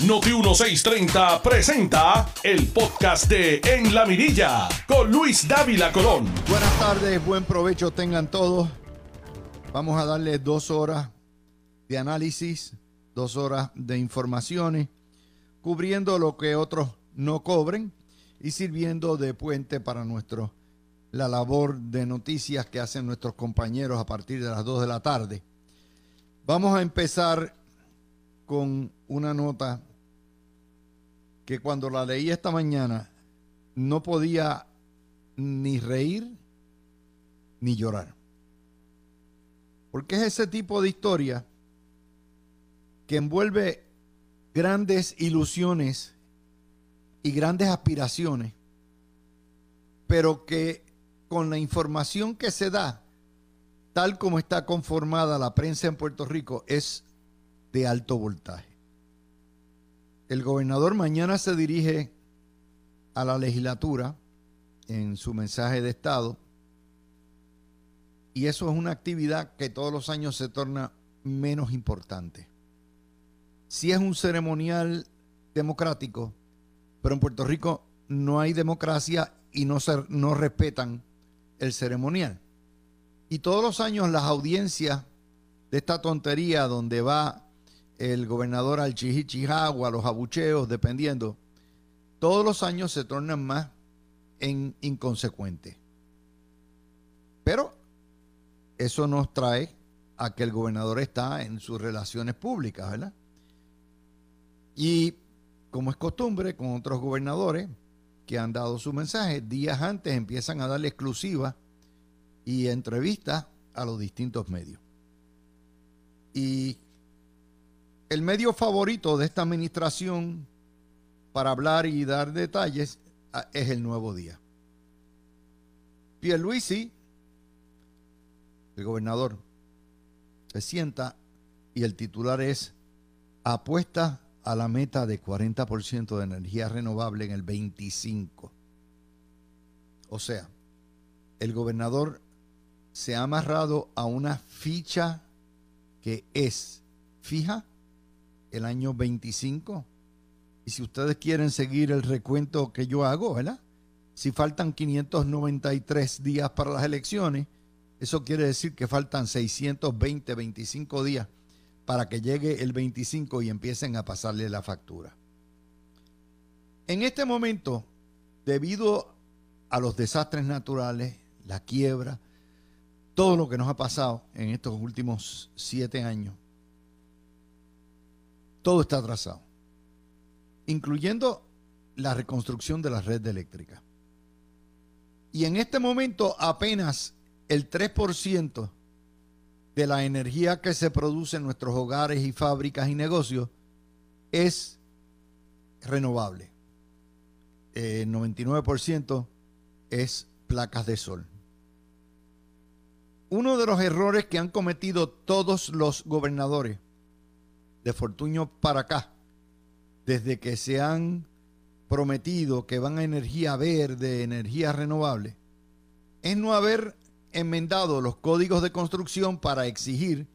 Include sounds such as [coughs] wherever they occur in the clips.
Noti 1630 presenta el podcast de En la Mirilla con Luis Dávila Colón. Buenas tardes, buen provecho tengan todos. Vamos a darle dos horas de análisis, dos horas de informaciones, cubriendo lo que otros no cobren y sirviendo de puente para nuestro la labor de noticias que hacen nuestros compañeros a partir de las 2 de la tarde. Vamos a empezar con una nota que cuando la leí esta mañana no podía ni reír ni llorar. Porque es ese tipo de historia que envuelve grandes ilusiones y grandes aspiraciones, pero que con la información que se da, tal como está conformada la prensa en Puerto Rico, es de alto voltaje. El gobernador mañana se dirige a la legislatura en su mensaje de Estado y eso es una actividad que todos los años se torna menos importante. Si es un ceremonial democrático, pero en Puerto Rico no hay democracia y no, se, no respetan el ceremonial. Y todos los años las audiencias de esta tontería donde va el gobernador al Chihichihagua, los abucheos, dependiendo, todos los años se tornan más en inconsecuentes. Pero eso nos trae a que el gobernador está en sus relaciones públicas, ¿verdad? Y como es costumbre con otros gobernadores que han dado su mensaje, días antes empiezan a darle exclusiva y entrevistas a los distintos medios. Y el medio favorito de esta administración para hablar y dar detalles ah, es el Nuevo Día. Pierluisi, el gobernador, se sienta y el titular es apuesta a la meta de 40% de energía renovable en el 25. O sea, el gobernador se ha amarrado a una ficha que es fija el año 25. Y si ustedes quieren seguir el recuento que yo hago, ¿verdad? Si faltan 593 días para las elecciones, eso quiere decir que faltan 620, 25 días para que llegue el 25 y empiecen a pasarle la factura. En este momento, debido a los desastres naturales, la quiebra, todo lo que nos ha pasado en estos últimos siete años, todo está atrasado, incluyendo la reconstrucción de la red eléctrica. Y en este momento apenas el 3% de la energía que se produce en nuestros hogares y fábricas y negocios es renovable. El 99% es placas de sol. Uno de los errores que han cometido todos los gobernadores de Fortuño para acá, desde que se han prometido que van a energía verde, energía renovable, es no haber enmendado los códigos de construcción para exigir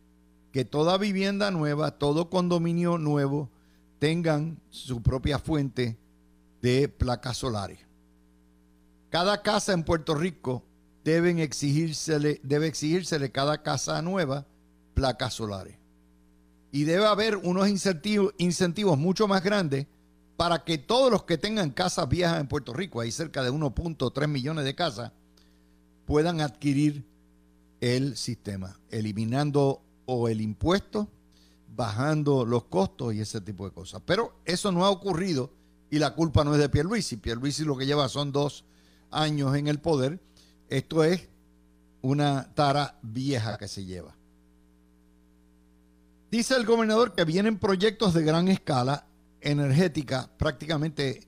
que toda vivienda nueva, todo condominio nuevo, tengan su propia fuente de placas solares. Cada casa en Puerto Rico deben exigírsele, debe exigírsele cada casa nueva placas solares. Y debe haber unos incentivos, incentivos mucho más grandes para que todos los que tengan casas viejas en Puerto Rico, hay cerca de 1.3 millones de casas, puedan adquirir el sistema, eliminando o el impuesto, bajando los costos y ese tipo de cosas. Pero eso no ha ocurrido y la culpa no es de Pierluisi. Pierluisi lo que lleva son dos años en el poder. Esto es una tara vieja que se lleva. Dice el gobernador que vienen proyectos de gran escala energética, prácticamente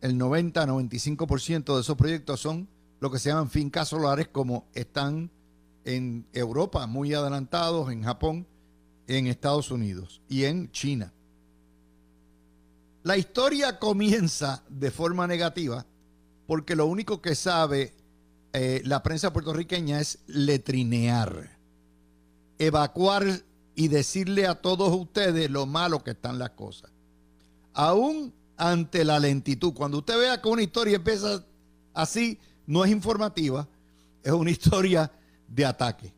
el 90-95% de esos proyectos son lo que se llaman fincas solares, como están en Europa muy adelantados, en Japón, en Estados Unidos y en China. La historia comienza de forma negativa porque lo único que sabe eh, la prensa puertorriqueña es letrinear, evacuar y decirle a todos ustedes lo malo que están las cosas. aún ante la lentitud. Cuando usted vea que una historia empieza así, no es informativa, es una [laughs] historia de ataque.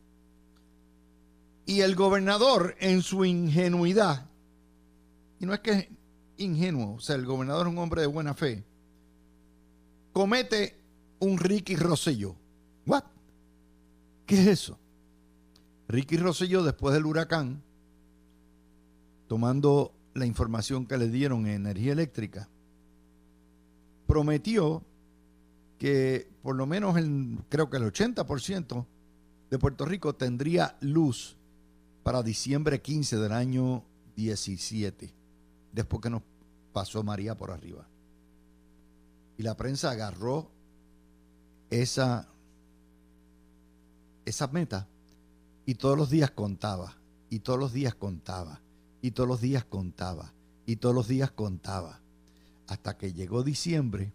Y el gobernador, en su ingenuidad, y no es que es ingenuo, o sea, el gobernador es un hombre de buena fe, comete un Ricky Rosselló. ¿What? ¿Qué es eso? Ricky Rosselló, después del huracán, tomando la información que le dieron en energía eléctrica, prometió que por lo menos el, creo que el 80% de Puerto Rico tendría luz para diciembre 15 del año 17, después que nos pasó María por arriba. Y la prensa agarró esa, esa meta y todos los días contaba, y todos los días contaba, y todos los días contaba, y todos los días contaba, hasta que llegó diciembre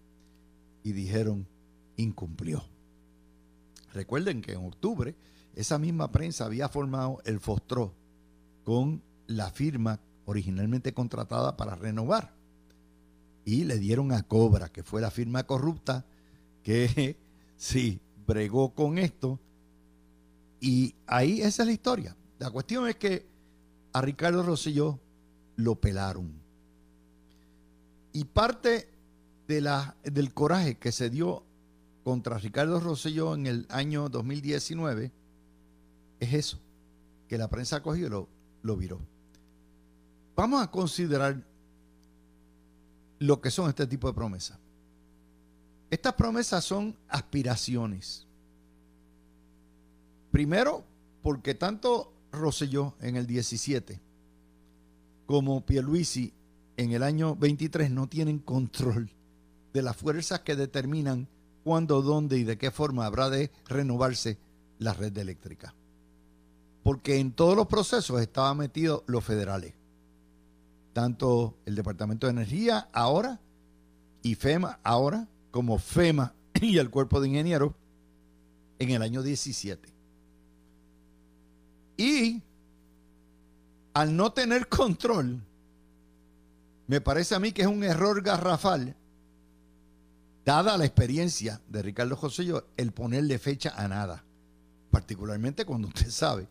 y dijeron, incumplió. Recuerden que en octubre esa misma prensa había formado el Fostro con la firma originalmente contratada para renovar. Y le dieron a Cobra, que fue la firma corrupta, que [laughs] sí, bregó con esto. Y ahí esa es la historia. La cuestión es que a Ricardo Rosselló lo pelaron. Y parte de la, del coraje que se dio contra Ricardo Rosselló en el año 2019 es eso, que la prensa cogió y lo, lo viró. Vamos a considerar lo que son este tipo de promesas. Estas promesas son aspiraciones. Primero, porque tanto Rosselló en el 17 como Pierluisi en el año 23 no tienen control de las fuerzas que determinan cuándo, dónde y de qué forma habrá de renovarse la red eléctrica. Porque en todos los procesos estaban metidos los federales. Tanto el Departamento de Energía ahora y FEMA ahora, como FEMA y el Cuerpo de Ingenieros en el año 17. Y al no tener control, me parece a mí que es un error garrafal dada la experiencia de Ricardo José el ponerle fecha a nada. Particularmente cuando usted [laughs] sabe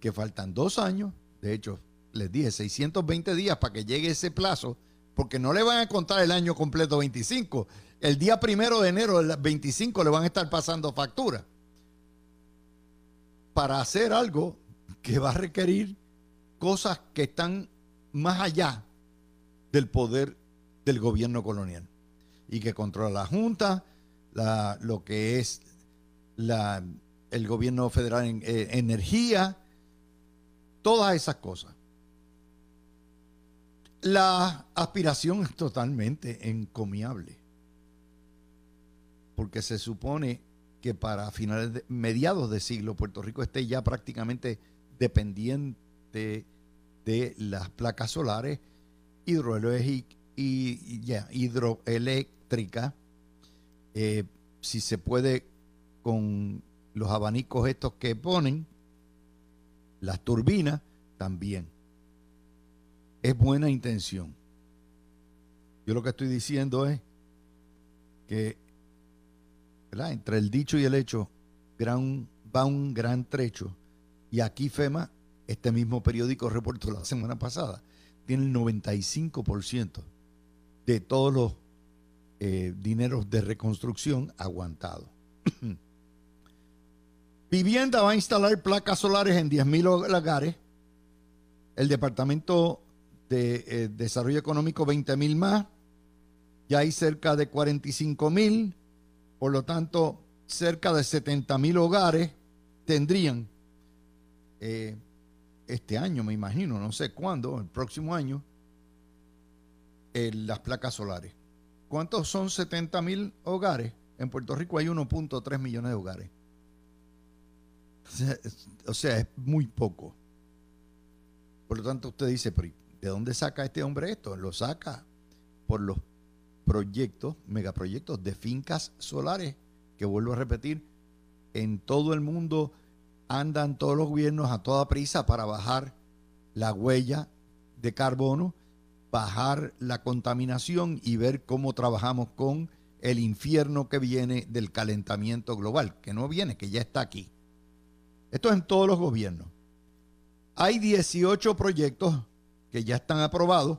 que faltan dos años, de hecho, les dije 620 días para que llegue ese plazo, porque no le van a contar el año completo 25. El día primero de enero del 25 le van a estar pasando factura. Para hacer algo que va a requerir cosas que están más allá del poder del gobierno colonial y que controla la Junta, lo que es el gobierno federal en eh, energía, todas esas cosas. La aspiración es totalmente encomiable, porque se supone que para finales de, mediados de siglo Puerto Rico esté ya prácticamente dependiente de las placas solares hidroeléctricas eh, si se puede con los abanicos estos que ponen, las turbinas también. Es buena intención. Yo lo que estoy diciendo es que entre el dicho y el hecho va un gran trecho. Y aquí FEMA, este mismo periódico reportó la semana pasada, tiene el 95% de todos los eh, dineros de reconstrucción aguantados. [clears throat] Vivienda va a instalar placas solares en 10.000 hogares. El Departamento de eh, Desarrollo Económico 20.000 más. Ya hay cerca de 45.000. Por lo tanto, cerca de 70.000 hogares tendrían eh, este año, me imagino, no sé cuándo, el próximo año, las placas solares. ¿Cuántos son 70 mil hogares? En Puerto Rico hay 1.3 millones de hogares. O sea, es muy poco. Por lo tanto, usted dice, ¿de dónde saca este hombre esto? Lo saca por los proyectos, megaproyectos de fincas solares, que vuelvo a repetir, en todo el mundo andan todos los gobiernos a toda prisa para bajar la huella de carbono bajar la contaminación y ver cómo trabajamos con el infierno que viene del calentamiento global, que no viene, que ya está aquí. Esto es en todos los gobiernos. Hay 18 proyectos que ya están aprobados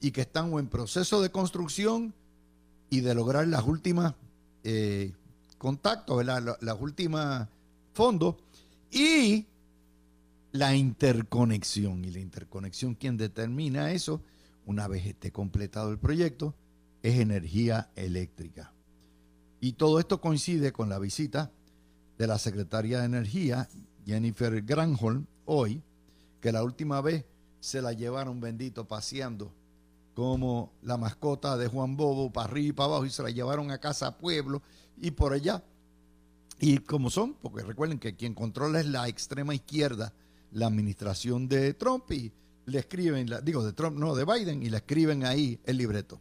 y que están en proceso de construcción y de lograr las últimas eh, contactos, las últimas fondos y la interconexión. Y la interconexión, quien determina eso, una vez esté completado el proyecto, es energía eléctrica. Y todo esto coincide con la visita de la secretaria de Energía, Jennifer Granholm, hoy, que la última vez se la llevaron bendito paseando como la mascota de Juan Bobo para arriba y para abajo y se la llevaron a casa a pueblo y por allá. Y como son, porque recuerden que quien controla es la extrema izquierda, la administración de Trump y le escriben, digo de Trump, no, de Biden y le escriben ahí el libreto.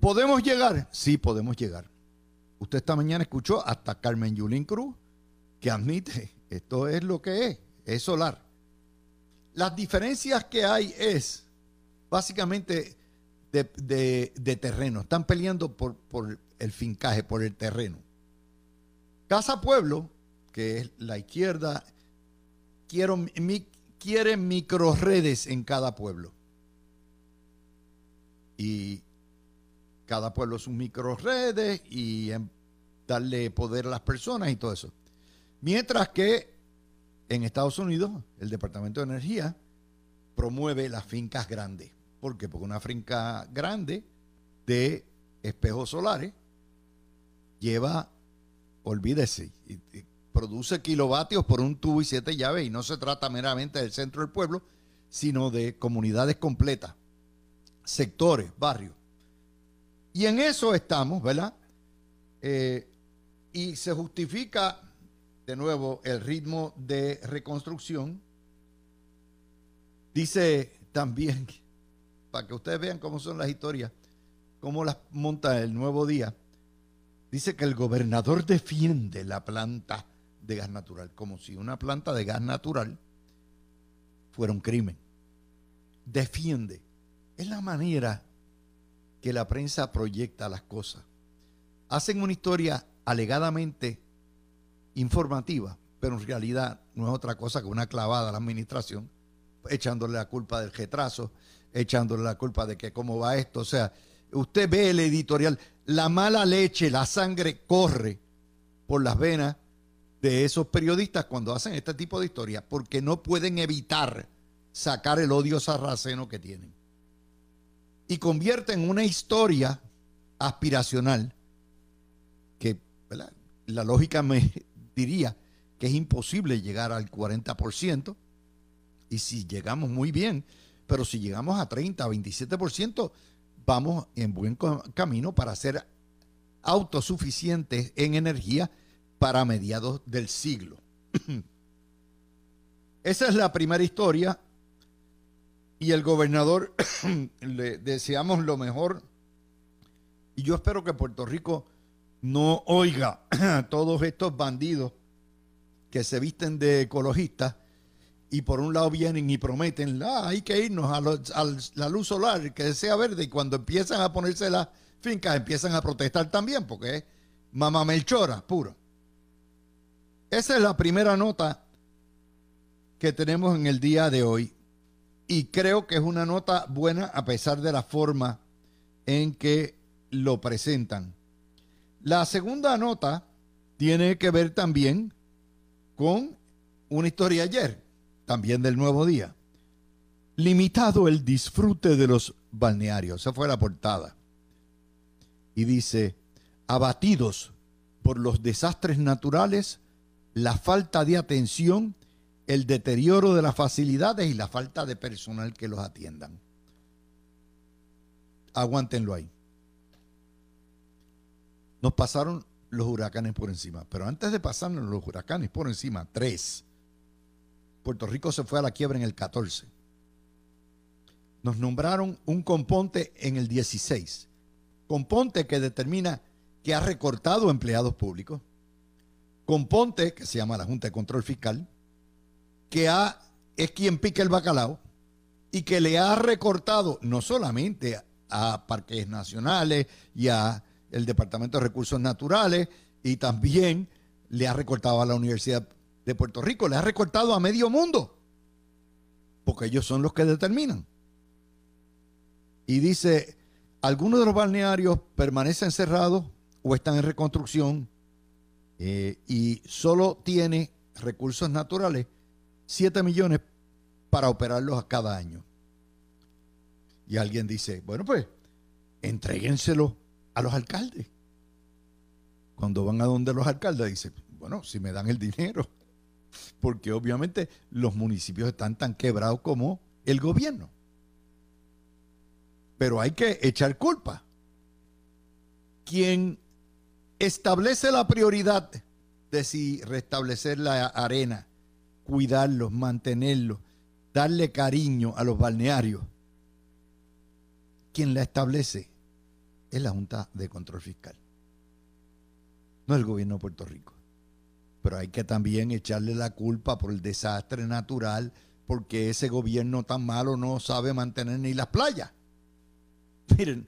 ¿Podemos llegar? Sí, podemos llegar. Usted esta mañana escuchó hasta Carmen Yulín Cruz que admite, esto es lo que es, es solar. Las diferencias que hay es básicamente de, terreno. Están peleando por, por, el fincaje, por el terreno. Casa Pueblo, que es la izquierda, quiero, mi, quiere microredes en cada pueblo. Y cada pueblo es un microredes y darle poder a las personas y todo eso. Mientras que en Estados Unidos, el Departamento de Energía promueve las fincas grandes. ¿Por qué? Porque una finca grande de espejos solares lleva, olvídese, produce kilovatios por un tubo y siete llaves y no se trata meramente del centro del pueblo, sino de comunidades completas, sectores, barrios. Y en eso estamos, ¿verdad? Eh, y se justifica de nuevo el ritmo de reconstrucción. Dice también, [laughs] para que ustedes vean cómo son las historias, cómo las monta el nuevo día, dice que el gobernador defiende la planta de gas natural, como si una planta de gas natural fuera un crimen. Defiende. Es la manera que la prensa proyecta las cosas. Hacen una historia alegadamente informativa, pero en realidad no es otra cosa que una clavada a la administración, echándole la culpa del retraso, echándole la culpa de que cómo va esto. O sea, usted ve el editorial, la mala leche, la sangre corre por las venas de esos periodistas cuando hacen este tipo de historias, porque no pueden evitar sacar el odio sarraceno que tienen. Y convierten una historia aspiracional que la lógica me [laughs] diría que es imposible llegar al 40%, y si llegamos muy bien, pero si llegamos a 30, 27%, vamos en buen camino para ser autosuficientes en energía para mediados del siglo. [clears throat] Esa es la primera historia y el gobernador [clears throat] le deseamos lo mejor y yo espero que Puerto Rico no oiga a [clears throat] todos estos bandidos que se visten de ecologistas y por un lado vienen y prometen, ah, hay que irnos a, la luz solar, que sea verde, y cuando empiezan a ponerse las fincas empiezan a protestar también, porque es mamá melchora, puro. Esa es la primera nota que tenemos en el día de hoy y creo que es una nota buena a pesar de la forma en que lo presentan. La segunda nota tiene que ver también con una historia ayer, también del nuevo día. Limitado el disfrute de los balnearios. Esa fue la portada. Y dice, abatidos por los desastres naturales, la falta de atención, el deterioro de las facilidades y la falta de personal que los atiendan. Aguántenlo ahí. Nos pasaron los huracanes por encima, pero antes de pasarnos los huracanes por encima, tres. Puerto Rico se fue a la quiebra en el 14. Nos nombraron un componte en el 16. Componte que determina que ha recortado empleados públicos Componte, que se llama la Junta de Control Fiscal, que es quien pica el bacalao, y que le ha recortado no solamente a parques nacionales y a el Departamento de Recursos Naturales y también le ha recortado a la Universidad de Puerto Rico, le ha recortado a medio mundo, porque ellos son los que determinan. Y dice, algunos de los balnearios permanecen cerrados o están en reconstrucción eh, y solo tiene recursos naturales 7 millones para operarlos a cada año. Y alguien dice, bueno, pues entréguenselo a los alcaldes. Cuando van a donde los alcaldes, dice, bueno, si me dan el dinero, porque obviamente los municipios están tan quebrados como el gobierno. Pero hay que echar culpa. Quien establece la prioridad de si restablecer la arena, cuidarlos, mantenerlos, darle cariño a los balnearios, quien la establece es la Junta de Control Fiscal, no el gobierno de Puerto Rico. Pero hay que también echarle la culpa por el desastre natural, porque ese gobierno tan malo no sabe mantener ni las playas. [laughs] Miren,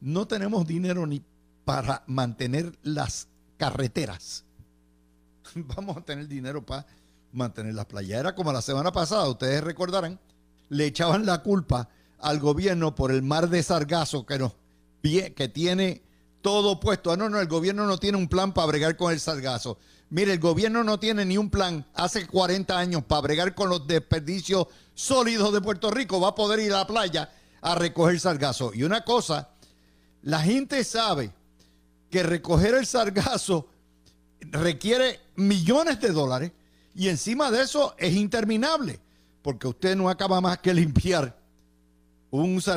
no tenemos dinero ni para mantener las carreteras. [laughs] Vamos a tener dinero para mantener las playas. Era como la semana pasada, ustedes recordarán, le echaban la culpa al gobierno por el mar de sargazo que, nos, que tiene todo puesto. Ah, no, no, el gobierno no tiene un plan para bregar con el sargazo. Mire, el gobierno no tiene ni un plan hace 40 años para bregar con los desperdicios sólidos de Puerto Rico. Va a poder ir a la playa a recoger sargazo. Y una cosa, la gente sabe que recoger el sargazo requiere millones de dólares y encima de eso es interminable, porque usted no acaba más que limpiar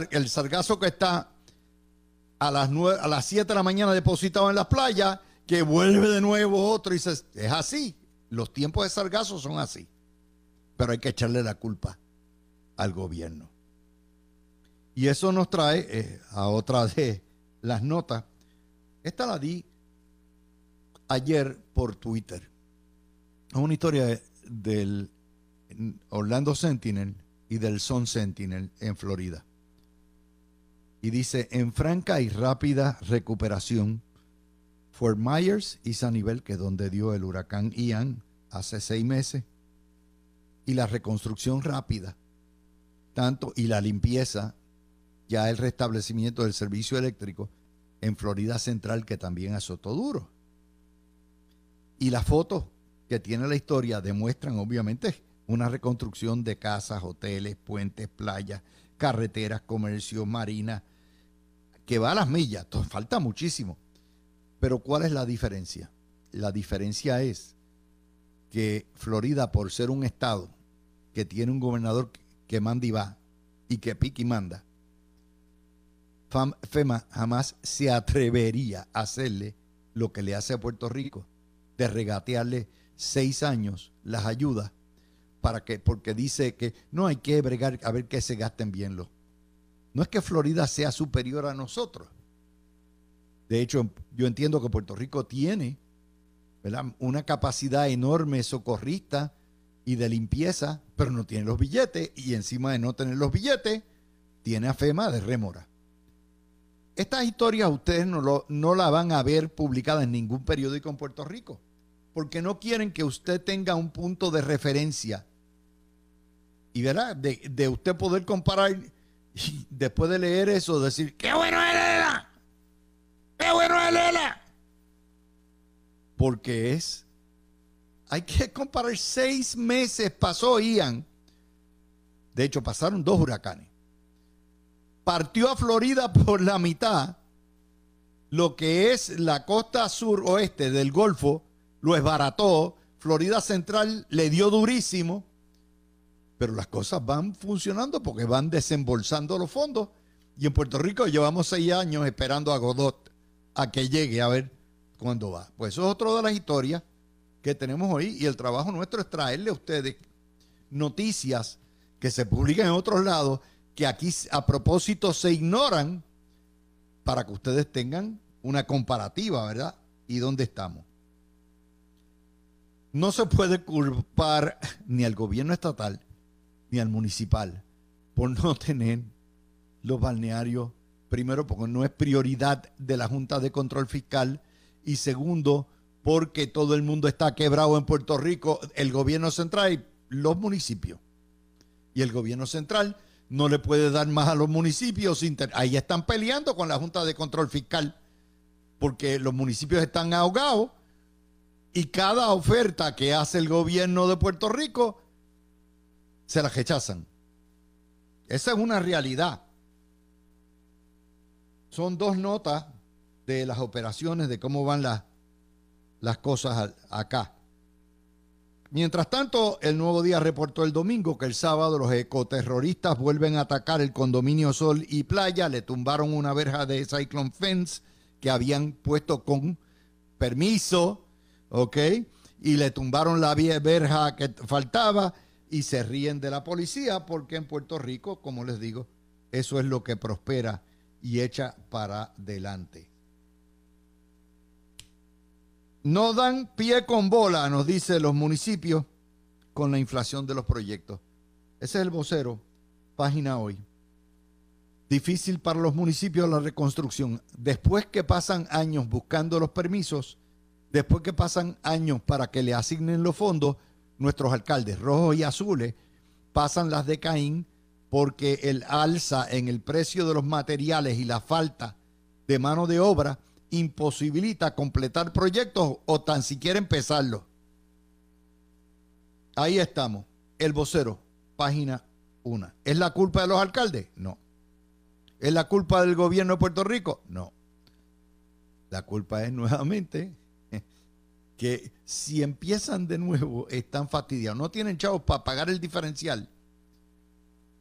el sargazo que está a las, a las 7 de la mañana depositado en las playas, que vuelve de nuevo otro y es así. Los tiempos de sargazo son así. Pero hay que echarle la culpa al gobierno. Y eso nos trae eh, a otra de las notas. Esta la di ayer por Twitter. Es una historia del Orlando Sentinel y del Sun Sentinel en Florida. Y dice, en franca y rápida recuperación, Fort Myers y Sanibel, que es donde dio el huracán Ian hace seis meses, y la reconstrucción rápida, tanto y la limpieza, ya el restablecimiento del servicio eléctrico en Florida Central, que también azotó duro. Y las fotos que tiene la historia demuestran obviamente una reconstrucción de casas, hoteles, puentes, playas, carreteras, comercio, marina, que va a las millas. falta muchísimo. Pero ¿cuál es la diferencia? La diferencia es que Florida, por ser un estado que tiene un gobernador que manda y va y que pique y manda, FEMA jamás se atrevería a hacerle lo que le hace a Puerto Rico, de regatearle seis años las ayudas para que, porque dice que no hay que bregar a ver que se gasten bien los. No es que Florida sea superior a nosotros. De hecho, yo entiendo que Puerto Rico tiene una capacidad enorme socorrista y de limpieza, pero no tiene los billetes y encima de no tener los billetes, tiene a FEMA de rémora. Estas historias ustedes no, lo, no la van a ver publicada en ningún periódico en Puerto Rico porque no quieren que usted tenga un punto de referencia. Y verá, de, usted poder comparar y después de leer eso, decir, ¡qué bueno es Lela! ¡Qué bueno es Lela! Porque es, hay que comparar seis meses pasó Ian. De hecho, pasaron dos huracanes. Partió a Florida por la mitad, lo que es la costa sur oeste del Golfo, lo esbarató, Florida Central le dio durísimo, pero las cosas van funcionando porque van desembolsando los fondos. Y en Puerto Rico llevamos seis años esperando a Godot a que llegue a ver cuándo va. Pues eso es otra de las historias que tenemos hoy y el trabajo nuestro es traerle a ustedes noticias que se publican en otros lados que aquí a propósito se ignoran para que ustedes tengan una comparativa, ¿verdad? ¿Y dónde estamos? no se puede culpar ni al gobierno estatal ni al municipal por no tener los balnearios, primero porque no es prioridad de la Junta de Control Fiscal y segundo porque todo el mundo está quebrado en Puerto Rico, el gobierno central y los municipios. Y el gobierno central no le puede dar más a los municipios. Ahí están peleando con la Junta de Control Fiscal porque los municipios están ahogados y cada oferta que hace el gobierno de Puerto Rico se la rechazan. Esa es una realidad. Son dos notas de las operaciones, de cómo van las, las cosas acá. Mientras tanto, el Nuevo Día reportó el domingo que el sábado los ecoterroristas vuelven a atacar el condominio Sol y Playa, le tumbaron una verja de Cyclone Fence que habían puesto con permiso, ¿ok? Y le tumbaron la verja que faltaba y se ríen de la policía porque en Puerto Rico, como les digo, eso es lo que prospera y echa para adelante. No dan pie con bola, nos dice los municipios, con la inflación de los proyectos. Ese es el vocero, página hoy. Difícil para los municipios la reconstrucción. Después que pasan años buscando los permisos, después que pasan años para que le asignen los fondos, nuestros alcaldes rojos y azules pasan las de Caín porque el alza en el precio de los materiales y la falta de mano de obra imposibilita completar proyectos o tan siquiera empezarlos. Ahí estamos, el vocero, página 1. ¿Es la culpa de los alcaldes? No. ¿Es la culpa del gobierno de Puerto Rico? No. La culpa es nuevamente [laughs] que si empiezan de nuevo están fastidiados, no tienen chavos para pagar el diferencial.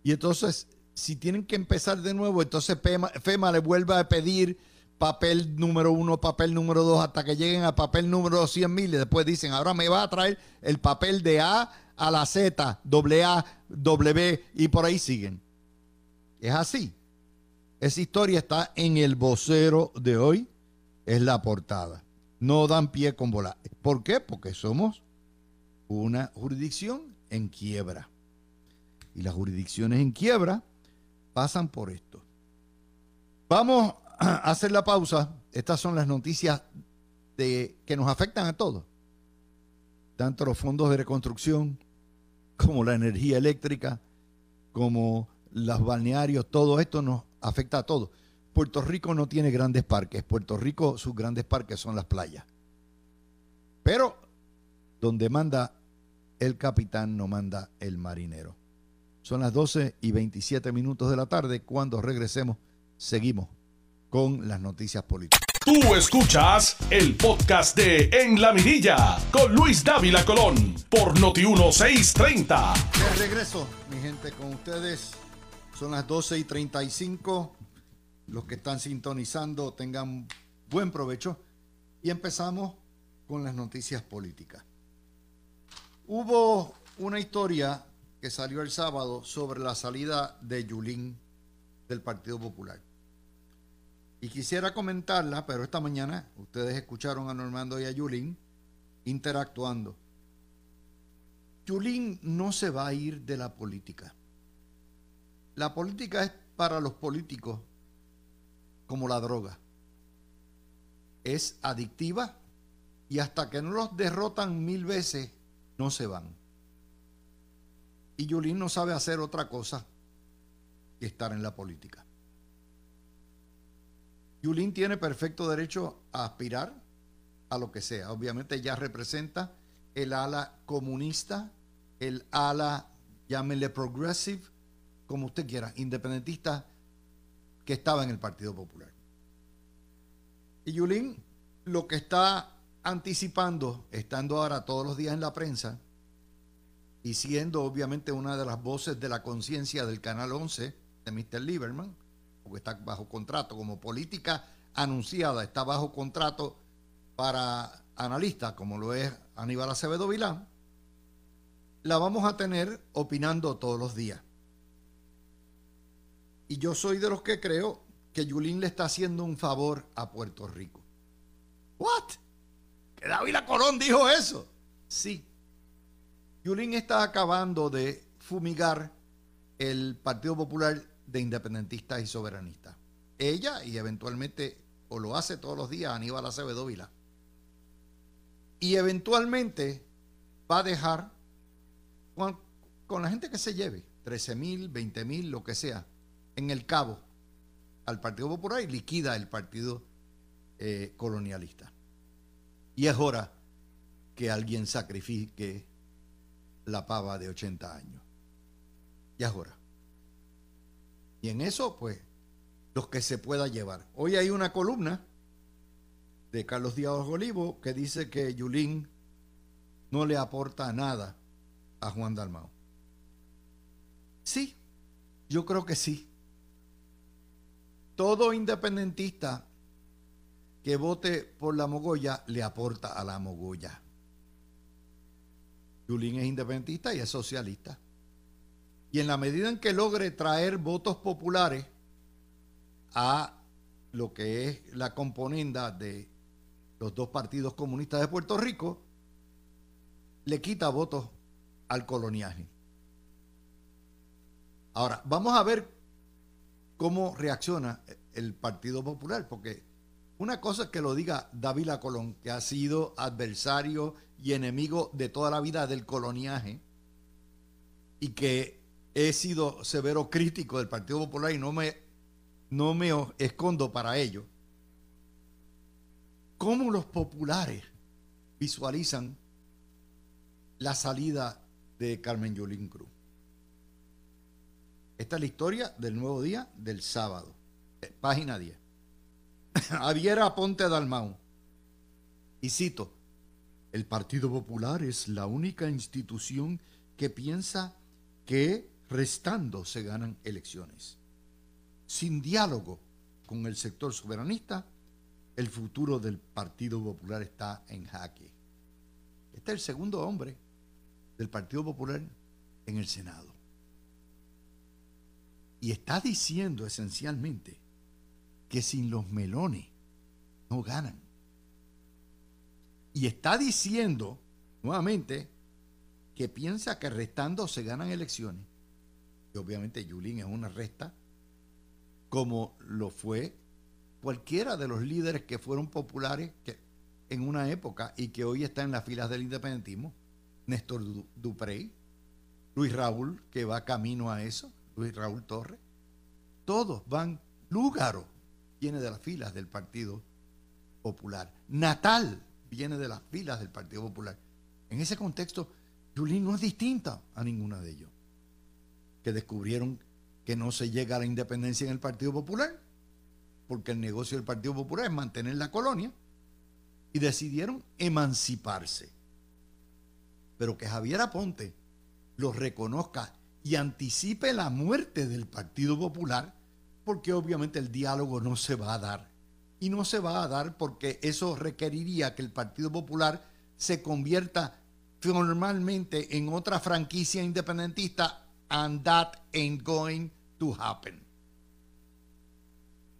Y entonces, si tienen que empezar de nuevo, entonces FEMA, le vuelve a pedir papel número uno, papel número dos, hasta que lleguen a papel número 100 mil y después dicen, ahora me va a traer el papel de A a la Z, doble A, W y por ahí siguen. Es así. Esa historia está en el vocero de hoy, es la portada no dan pie con bola. ¿Por qué? Porque somos una jurisdicción en quiebra. Y las jurisdicciones en quiebra pasan por esto. Vamos [clears throat] hacer la pausa. Estas son las noticias de, que nos afectan a todos. Tanto los fondos de reconstrucción como la energía eléctrica, como los balnearios, todo esto nos afecta a todos. Puerto Rico no tiene grandes parques. Puerto Rico, sus grandes parques son las playas. Pero donde manda el capitán, no manda el marinero. Son las 12 y 27 minutos de la tarde. Cuando regresemos, seguimos con las noticias políticas. Tú escuchas el podcast de En la Mirilla con Luis Dávila Colón por Noti 1630. De regreso, mi gente, con ustedes. Son las 12 y 35 los que están sintonizando tengan buen provecho y empezamos con las noticias políticas. Hubo una historia que salió el sábado sobre la salida de Yulín del Partido Popular. Y quisiera comentarla, pero esta mañana ustedes escucharon a Normando y a Yulín interactuando. Yulín no se va a ir de la política. La política es para los políticos como la droga. Es adictiva y hasta que no los derrotan mil veces, no se van. Y Yulín no sabe hacer otra cosa que estar en la política. Yulín tiene perfecto derecho a aspirar a lo que sea. Obviamente ya representa el ala comunista, el ala, llámele progressive, como usted quiera, independentista que estaba en el Partido Popular. Y Yulín lo que está anticipando, estando ahora todos los días en la prensa y siendo obviamente una de las voces de la conciencia del Canal 11 de Mr. Lieberman, porque está bajo contrato como política anunciada, está bajo contrato para analistas como lo es Aníbal Acevedo Vilán, la vamos a tener opinando todos los días. Y yo soy de los que creo que Yulín le está haciendo un favor a Puerto Rico. ¿What? ¿Que David Colón dijo eso? Sí. Yulín está acabando de fumigar el Partido Popular de Independentistas y Soberanistas. Ella y eventualmente, o lo hace todos los días, Aníbal Acevedo Vila. Y eventualmente va a dejar con, la gente que se lleve, 13 mil, 20 mil, lo que sea, en el cabo al Partido Popular y liquida el Partido eh, Colonialista. Y es hora que alguien sacrifique la pava de 80 años. Ya es hora. Y en eso, pues, los que se pueda llevar. Hoy hay una columna de Carlos Díaz Olivo que dice que Yulín no le aporta nada a Juan Dalmao. Sí, yo creo que sí. Todo independentista que vote por la Mogoya le aporta a la Mogoya. Yulín es independentista y es socialista. Y en la medida en que logre traer votos populares a lo que es la componenda de los dos partidos comunistas de Puerto Rico, le quita votos al coloniaje. Ahora, vamos a ver cómo reacciona el Partido Popular, porque una cosa es que lo diga Dávila Colón, que ha sido adversario y enemigo de toda la vida del coloniaje, y que he sido severo crítico del Partido Popular y no me, no me escondo para ello. ¿Cómo los populares visualizan la salida de Carmen Yulín Cruz? Esta es la historia del nuevo día del sábado, eh, página 10. [laughs] Javier Aponte Dalmau. Y cito, el Partido Popular es la única institución que piensa que restando se ganan elecciones. Sin diálogo con el sector soberanista, el futuro del Partido Popular está en jaque. Este es el segundo hombre del Partido Popular en el Senado. Y está diciendo esencialmente que sin los melones no ganan. Y está diciendo nuevamente que piensa que restando se ganan elecciones. Y obviamente Yulín es una resta, como lo fue cualquiera de los líderes que fueron populares que, en una época y que hoy está en las filas del independentismo. Néstor Duprey, Luis Raúl, que va camino a eso, Luis Raúl Torres, todos van, Lúgaro viene de las filas del Partido Popular, Natal viene de las filas del Partido Popular. En ese contexto, Yulín no es distinta a ninguna de ellos, que descubrieron que no se llega a la independencia en el Partido Popular, porque el negocio del Partido Popular es mantener la colonia, y decidieron emanciparse. Pero que Javier Aponte los reconozca y anticipe la muerte del Partido Popular, porque obviamente el diálogo no se va a dar. Y no se va a dar porque eso requeriría que el Partido Popular se convierta formalmente en otra franquicia independentista, and that ain't going to happen.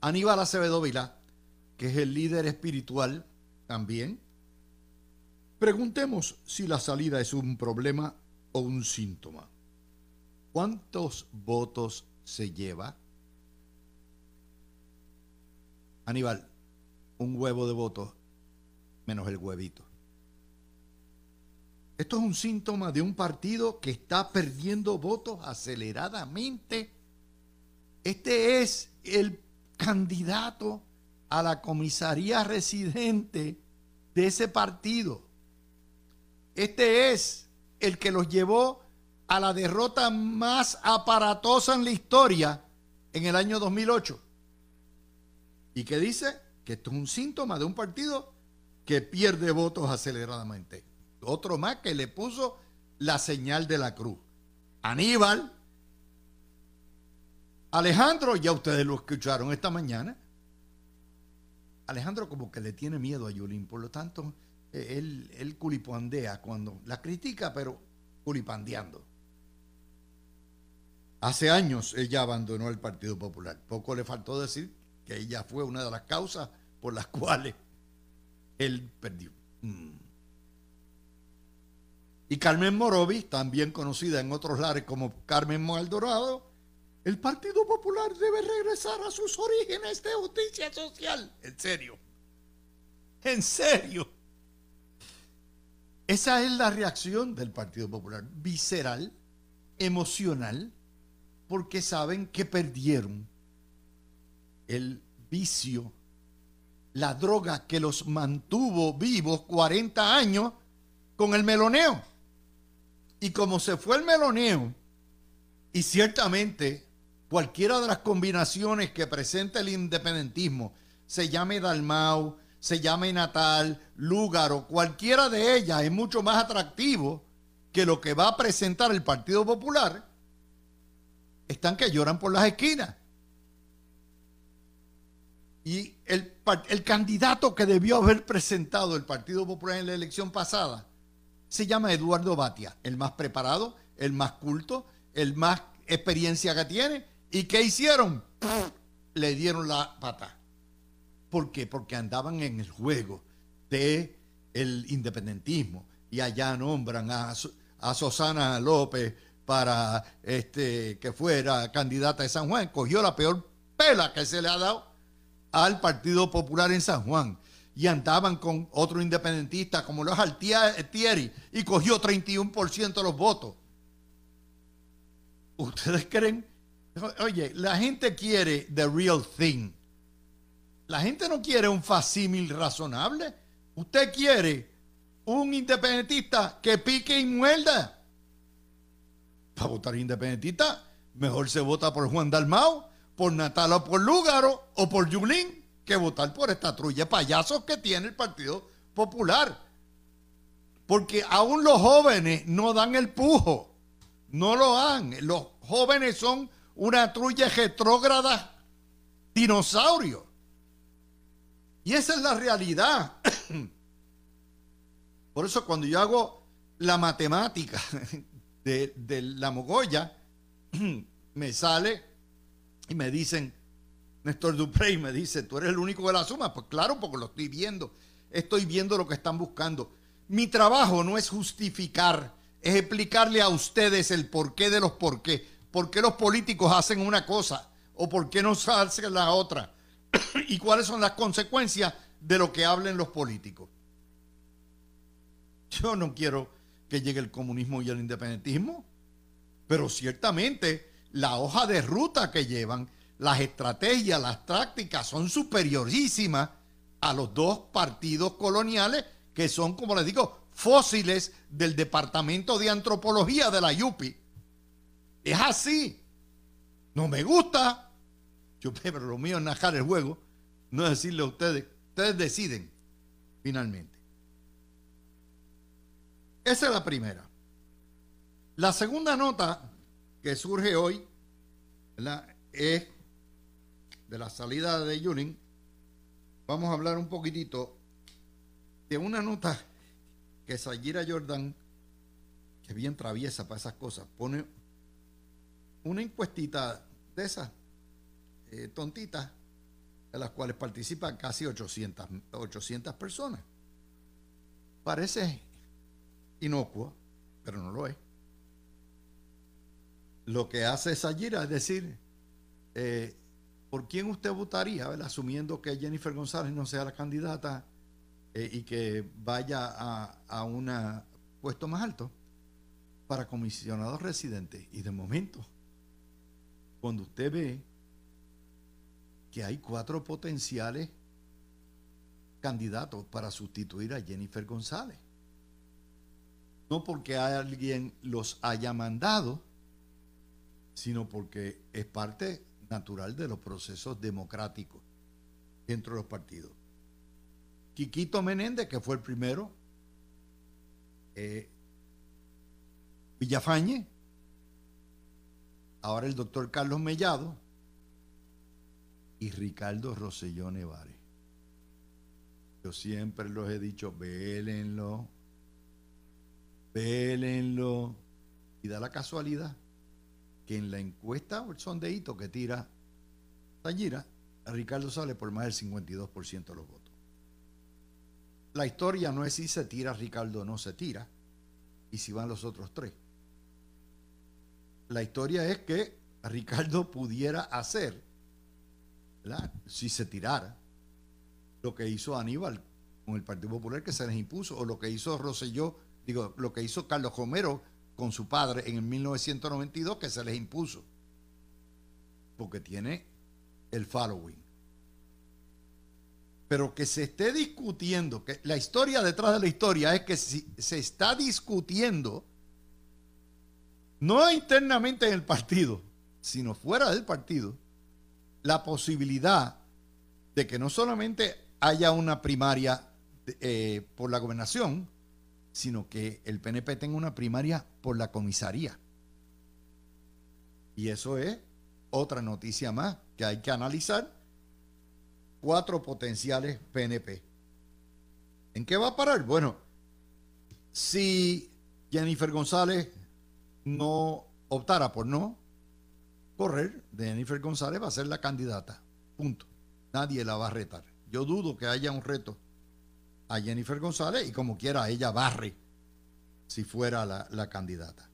Aníbal Acevedo Vila, que es el líder espiritual también, preguntemos si la salida es un problema o un síntoma. ¿Cuántos votos se lleva? Aníbal, un huevo de votos menos el huevito. Esto es un síntoma de un partido que está perdiendo votos aceleradamente. Este es el candidato a la comisaría residente de ese partido. Este es el que los llevó a la derrota más aparatosa en la historia en el año 2008. ¿Y que dice? Que esto es un síntoma de un partido que pierde votos aceleradamente. Otro más que le puso la señal de la cruz. Aníbal, Alejandro, ya ustedes lo escucharon esta mañana. Alejandro como que le tiene miedo a Yulín, por lo tanto, eh, él, él culipandea cuando la critica, pero culipandeando. Hace años ella abandonó el Partido Popular. Poco le faltó decir que ella fue una de las causas por las [laughs] cuales él perdió. Mm. Y Carmen Morovis, también conocida en otros lares como Carmen Maldorado, el Partido Popular debe regresar a sus orígenes de justicia social. En serio. En serio. Esa es la reacción del Partido Popular, visceral, emocional, porque saben que perdieron el vicio, la droga que los mantuvo vivos 40 años con el meloneo. Y como se fue el meloneo, y ciertamente cualquiera de las combinaciones que presenta el independentismo, se llame Dalmau, se llame Natal, Lúgaro, cualquiera de ellas es mucho más atractivo que lo que va a presentar el Partido Popular, están que lloran por las esquinas. Y el, el, candidato que debió haber presentado el Partido Popular en la elección pasada se llama Eduardo Batia, el más preparado, el más culto, el más experiencia que tiene. ¿Y qué hicieron? Le dieron la pata. ¿Por qué? Porque andaban en el juego de el independentismo y allá nombran a, a Susana López para este que fuera candidata de San Juan. Cogió la peor pela que se le ha dado al Partido Popular en San Juan. Y andaban con otro independentista como los Altieri y cogió 31% de los votos. ¿Ustedes creen? Oye, la gente quiere the real thing. La gente no quiere un facímil razonable. Usted quiere un independentista que pique y muerda. Para votar independentista, mejor se vota por Juan Dalmao por Natal o por Lúgaro o por Yulín que votar por esta trulla de payasos que tiene el Partido Popular. Porque aún los jóvenes no dan el pujo. No lo dan. Los jóvenes son una trulla retrógrada dinosaurio. Y esa es la realidad. [coughs] Por eso cuando yo hago la matemática [laughs] de, de la mogolla, [coughs] me sale y me dicen, Néstor Duprey me dice, tú eres el único que la suma. Pues claro, porque lo estoy viendo. Estoy viendo lo que están buscando. Mi trabajo no es justificar, es explicarle a ustedes el porqué de los por qué. ¿Por qué los políticos hacen una cosa o por qué no hacen la otra? [clears throat] y cuáles son las consecuencias de lo que hablen los políticos. Yo no quiero que llegue el comunismo y el independentismo, pero ciertamente la hoja de ruta que llevan, las estrategias, las tácticas son superiorísimas a los dos partidos coloniales que son, como les digo, fósiles del Departamento de Antropología de la YUPI. Es así. No me gusta. Yo, [laughs] pero lo mío es najar el juego, no decirle a ustedes. Ustedes deciden, finalmente. Esa es la primera. La segunda nota que surge hoy es de la salida de Yunin. Vamos a hablar un poquitito de una nota que Sayira Jordan, que es bien traviesa para esas cosas, pone una encuestita de esas eh, tontitas, de las cuales participan casi 800, 800 personas. Parece inocuo, pero no lo es lo que hace Sayira es decir, eh, ¿por quién usted votaría? Asumiendo que Jennifer González no sea la candidata eh, y que vaya a, a un puesto más alto para comisionados residentes. Y de momento, cuando usted ve que hay cuatro potenciales candidatos para sustituir a Jennifer González, no porque alguien los haya mandado, sino porque es parte natural de los procesos democráticos dentro de los partidos. Quiquito Menéndez, que fue el primero, eh, Villafañe, ahora el doctor Carlos Mellado y Ricardo Rosselló Nevares. Yo siempre los he dicho, vélenlo, vélenlo. Y da la casualidad que en la encuesta o el sondeíto que tira Tallira, Ricardo sale por más del 52% de los votos. La historia no es si se tira Ricardo o no se tira. y si van los otros tres. La historia es que Ricardo pudiera hacer, si se tirara, lo que hizo Aníbal con el Partido Popular que se les impuso, o lo que hizo Rosselló, digo, lo que hizo Carlos Romero con su padre en el 1992 que se les impuso. Porque tiene el following. Pero que se esté discutiendo, que la historia detrás de la historia es que si se está discutiendo, no internamente en el partido, sino fuera del partido, la posibilidad de que no solamente haya una primaria eh, por la gobernación, sino que el PNP tenga una primaria por la comisaría. Y eso es otra noticia más que hay que analizar. Cuatro potenciales PNP. ¿En qué va a parar? Bueno, si Jennifer González no optara por no correr, Jennifer González va a ser la candidata. Punto. Nadie la va a retar. Yo dudo que haya un reto a Jennifer González y como quiera ella barre si fuera la, la candidata.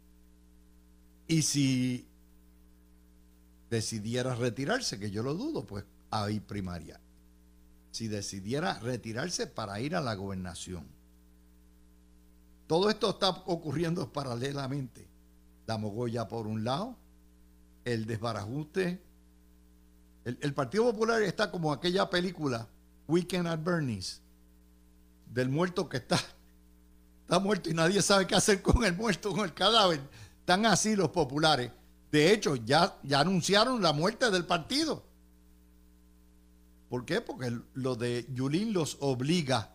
Y si decidiera retirarse, que yo lo dudo, pues hay primaria. Si decidiera retirarse para ir a la gobernación. Todo esto está ocurriendo [laughs] paralelamente. La mogolla por un lado, el desbarajuste. El, el Partido Popular está como aquella película, Weekend at Bernie's, del muerto que está, está muerto y nadie sabe qué hacer con el muerto, con el cadáver. Están así los populares. De hecho, ya, ya anunciaron la muerte del partido. ¿Por qué? Porque lo de Yulín los obliga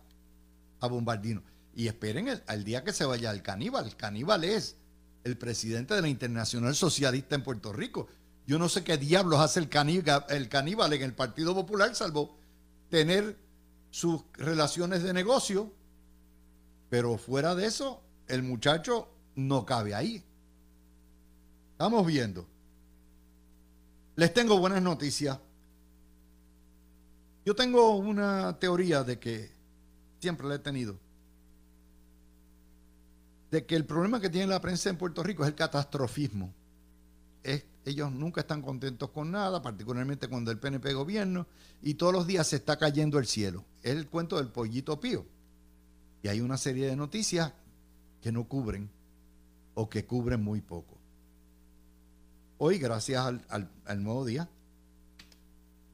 a Bombardino. Y esperen el, al día que se vaya el caníbal. El caníbal es el presidente de la Internacional Socialista en Puerto Rico. Yo no sé qué diablos hace el caníbal, el caníbal en el Partido Popular, salvo tener sus relaciones de negocio, pero fuera de eso, el muchacho no cabe ahí. Estamos viendo. Les tengo buenas noticias. Yo tengo una teoría de que siempre la he tenido. De que el problema que tiene la prensa en Puerto Rico es el catastrofismo. Es ellos nunca están contentos con nada, particularmente cuando el PNP gobierno, y todos los días se está cayendo el cielo. Es el cuento del pollito pío. Y hay una serie de noticias que no cubren o que cubren muy poco. Hoy, gracias al, al nuevo día,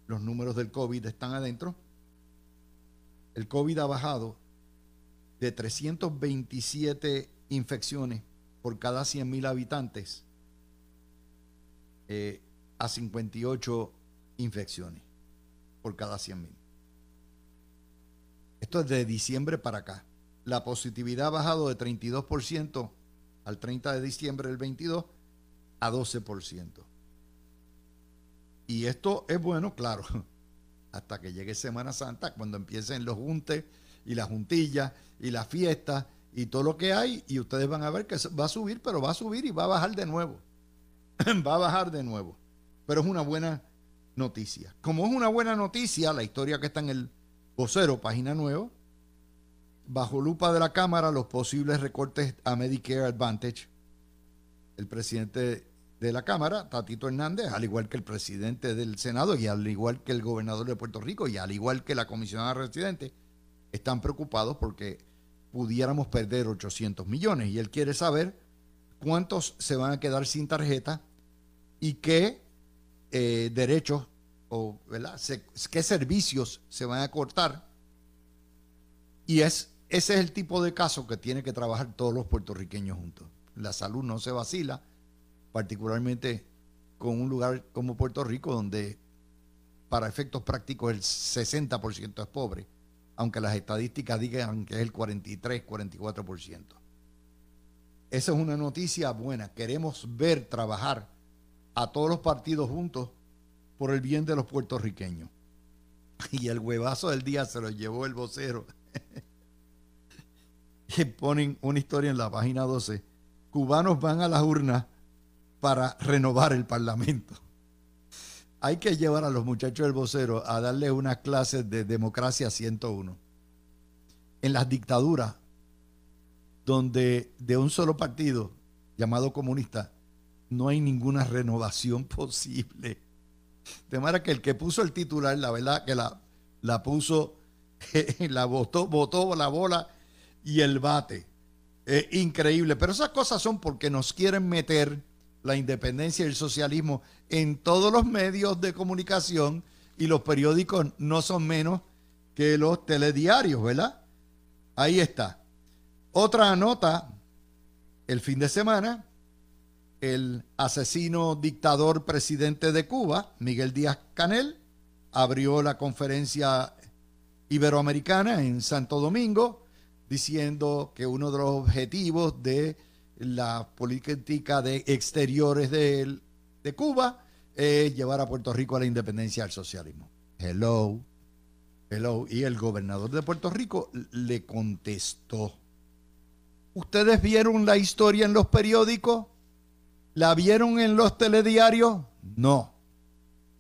los números del COVID están adentro. El COVID ha bajado de 327 infecciones por cada 100.000 habitantes eh, a 58 infecciones por cada 100 mil. Esto es de diciembre para acá. La positividad ha bajado de 32% al 30 de diciembre del 22 a 12%. Y esto es bueno, claro, [laughs] hasta que llegue Semana Santa, cuando empiecen los juntes y las juntillas y las fiestas y todo lo que hay, y ustedes van a ver que va a subir, pero va a subir y va a bajar de nuevo. [laughs] va a bajar de nuevo. Pero es una buena noticia. Como es una buena noticia, la historia que está en el vocero, página nueva, bajo lupa de la Cámara, los posibles recortes a Medicare Advantage. El presidente de la Cámara, Tatito Hernández, al igual que el presidente del Senado y al igual que el gobernador de Puerto Rico y al igual que la comisionada residente, están preocupados porque pudiéramos perder 800 millones. Y él quiere saber cuántos se van a quedar sin tarjeta y qué eh, derechos o qué servicios se van a cortar. Y es, ese es el tipo de caso que tiene que trabajar todos los puertorriqueños juntos. La salud no se vacila, particularmente con un lugar como Puerto Rico, donde para efectos prácticos el 60% es pobre, aunque las estadísticas digan que es el 43, 44%. Esa es una noticia buena. Queremos ver trabajar a todos los partidos juntos por el bien de los puertorriqueños. [laughs] Y el huevazo del día se lo llevó el vocero. [laughs] y ponen una historia en la página 12. Cubanos van a las urnas para renovar el Parlamento. [laughs] Hay que llevar a los muchachos del vocero a darles unas clases de democracia 101. En las dictaduras donde de un solo partido llamado comunista no hay ninguna renovación posible. De manera que el que puso el titular, la verdad que la, la puso, [laughs] la botó, botó la bola y el bate. Es increíble. Pero esas cosas son porque nos quieren meter la independencia y el socialismo en todos los medios de comunicación y los periódicos no son menos que los telediarios, ¿verdad? Ahí está. Otra nota, el fin de semana, el asesino dictador presidente de Cuba, Miguel Díaz Canel, abrió la conferencia iberoamericana en Santo Domingo, diciendo que uno de los objetivos de la política de exteriores de, de Cuba es llevar a Puerto Rico a la independencia del socialismo. Hello, hello. Y el gobernador de Puerto Rico le contestó. ¿Ustedes vieron la historia en los periódicos? ¿La vieron en los telediarios? No.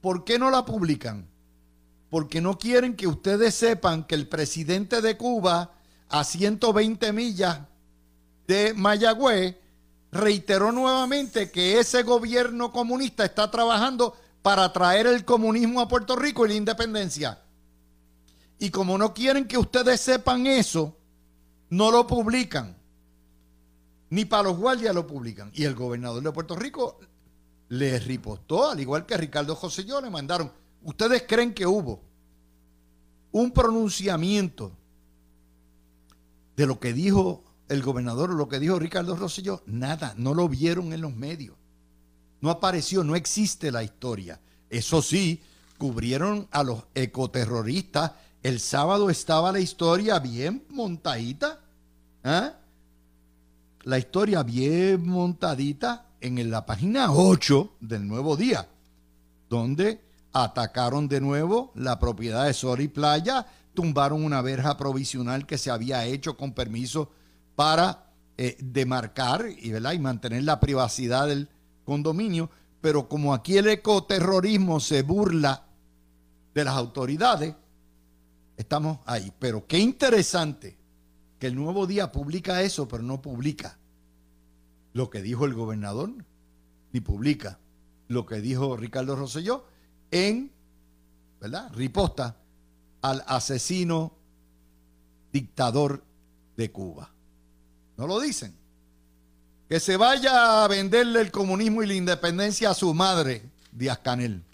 ¿Por qué no la publican? Porque no quieren que ustedes sepan que el presidente de Cuba, a 120 millas de Mayagüez, reiteró nuevamente que ese gobierno comunista está trabajando para traer el comunismo a Puerto Rico y la independencia. Y como no quieren que ustedes sepan eso, no lo publican. Ni para los guardias lo publican. Y el gobernador de Puerto Rico le ripostó, al igual que Ricardo José yo, le mandaron. ¿Ustedes creen que hubo un pronunciamiento de lo que dijo el gobernador, lo que dijo Ricardo Rosselló, nada, no lo vieron en los medios. No apareció, no existe la historia. Eso sí, cubrieron a los ecoterroristas. El sábado estaba la historia bien montadita. ¿ah? La historia bien montadita en la página 8 del Nuevo Día, donde atacaron de nuevo la propiedad de Sol y Playa, tumbaron una verja provisional que se había hecho con permiso para eh, demarcar y, y mantener la privacidad del condominio, pero como aquí el ecoterrorismo se burla de las autoridades, estamos ahí. Pero qué interesante que el nuevo día publica eso, pero no publica lo que dijo el gobernador, ni publica lo que dijo Ricardo Rosselló en, ¿verdad? Riposta al asesino dictador de Cuba. No lo dicen. Que se vaya a venderle el comunismo y la independencia a su madre, Díaz Canel.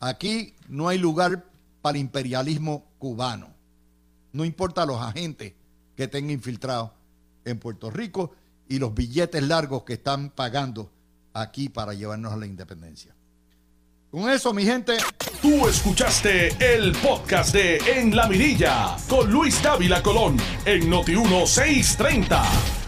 Aquí no hay lugar para el imperialismo cubano. No importa los agentes que tenga infiltrados en Puerto Rico y los billetes largos que están pagando aquí para llevarnos a la independencia. Con eso, mi gente. Tú escuchaste el podcast de En la Mirilla con Luis Dávila Colón en Noti 1630.